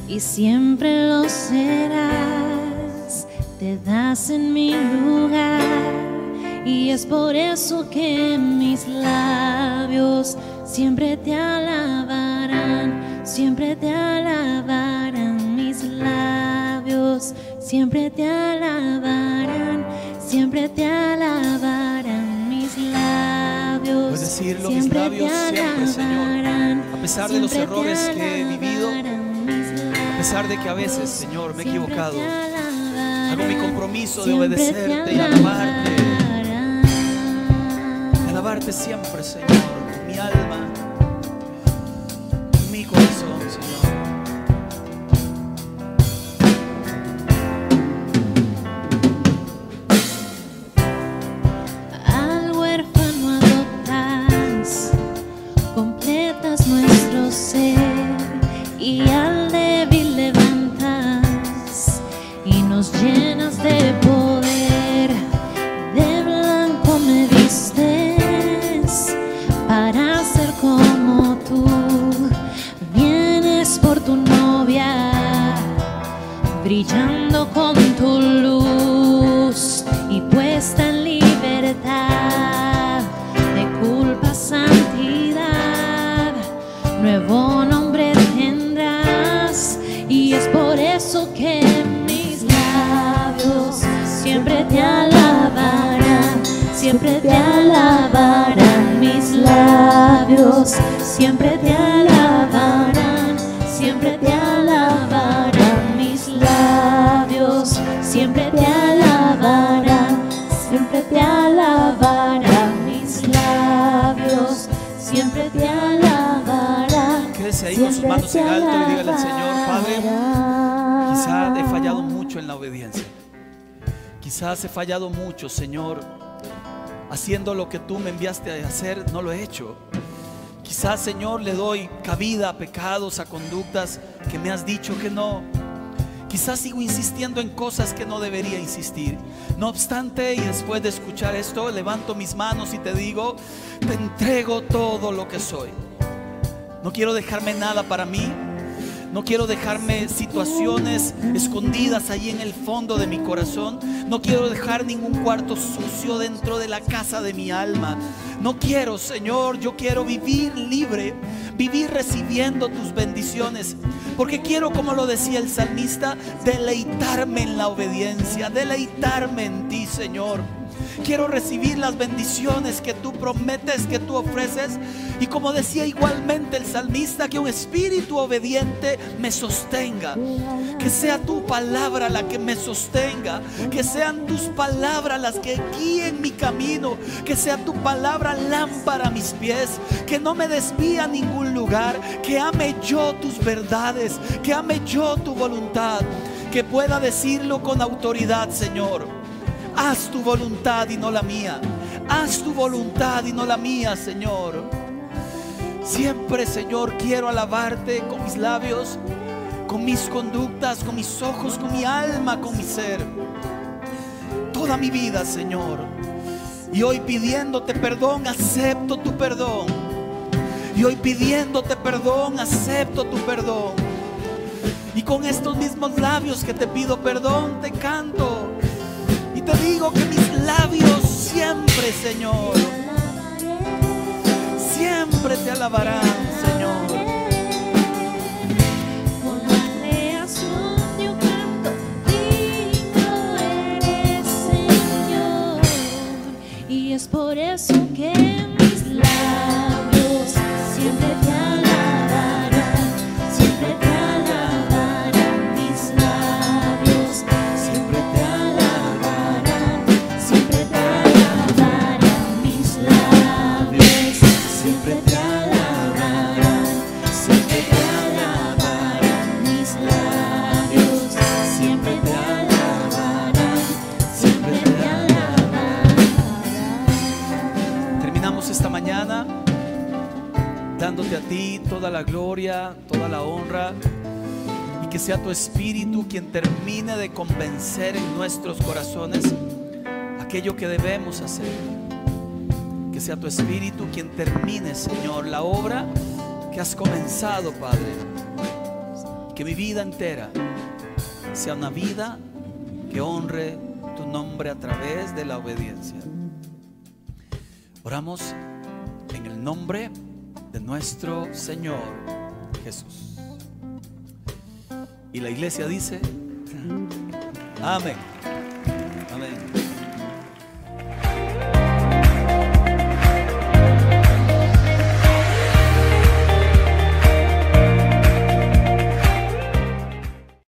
y siempre lo serás. Te das en mi lugar y es por eso que mis labios siempre te alabarán, siempre te alabarán siempre te alabarán, siempre te alabarán mis labios. Puedes decirlo, mis labios siempre, Señor. A pesar de los errores que he vivido, a pesar de que a veces, Señor, me he equivocado, hago mi compromiso de obedecerte y alabarte. De alabarte siempre, Señor, mi alma, mi corazón, Señor. Fallado mucho, Señor. Haciendo lo que tú me enviaste a hacer, no lo he hecho. Quizás, Señor, le doy cabida a pecados, a conductas que me has dicho que no. Quizás sigo insistiendo en cosas que no debería insistir. No obstante, y después de escuchar esto, levanto mis manos y te digo, te entrego todo lo que soy. No quiero dejarme nada para mí. No quiero dejarme situaciones escondidas ahí en el fondo de mi corazón. No quiero dejar ningún cuarto sucio dentro de la casa de mi alma. No quiero, Señor, yo quiero vivir libre, vivir recibiendo tus bendiciones. Porque quiero, como lo decía el salmista, deleitarme en la obediencia, deleitarme en ti, Señor. Quiero recibir las bendiciones que tú prometes, que tú ofreces. Y como decía igualmente el salmista, que un espíritu obediente me sostenga. Que sea tu palabra la que me sostenga. Que sean tus palabras las que guíen mi camino. Que sea tu palabra lámpara a mis pies. Que no me desvíe a ningún lugar. Que ame yo tus verdades. Que ame yo tu voluntad. Que pueda decirlo con autoridad, Señor. Haz tu voluntad y no la mía. Haz tu voluntad y no la mía, Señor. Siempre, Señor, quiero alabarte con mis labios, con mis conductas, con mis ojos, con mi alma, con mi ser. Toda mi vida, Señor. Y hoy pidiéndote perdón, acepto tu perdón. Y hoy pidiéndote perdón, acepto tu perdón. Y con estos mismos labios que te pido perdón, te canto. Te digo que mis labios siempre, Señor, siempre te alabarán, Señor. Por la creación yo canto, digno eres, Señor. Y es por eso la gloria, toda la honra y que sea tu espíritu quien termine de convencer en nuestros corazones aquello que debemos hacer. Que sea tu espíritu quien termine, Señor, la obra que has comenzado, Padre. Que mi vida entera sea una vida que honre tu nombre a través de la obediencia. Oramos en el nombre de nuestro Señor Jesús. Y la iglesia dice, amén.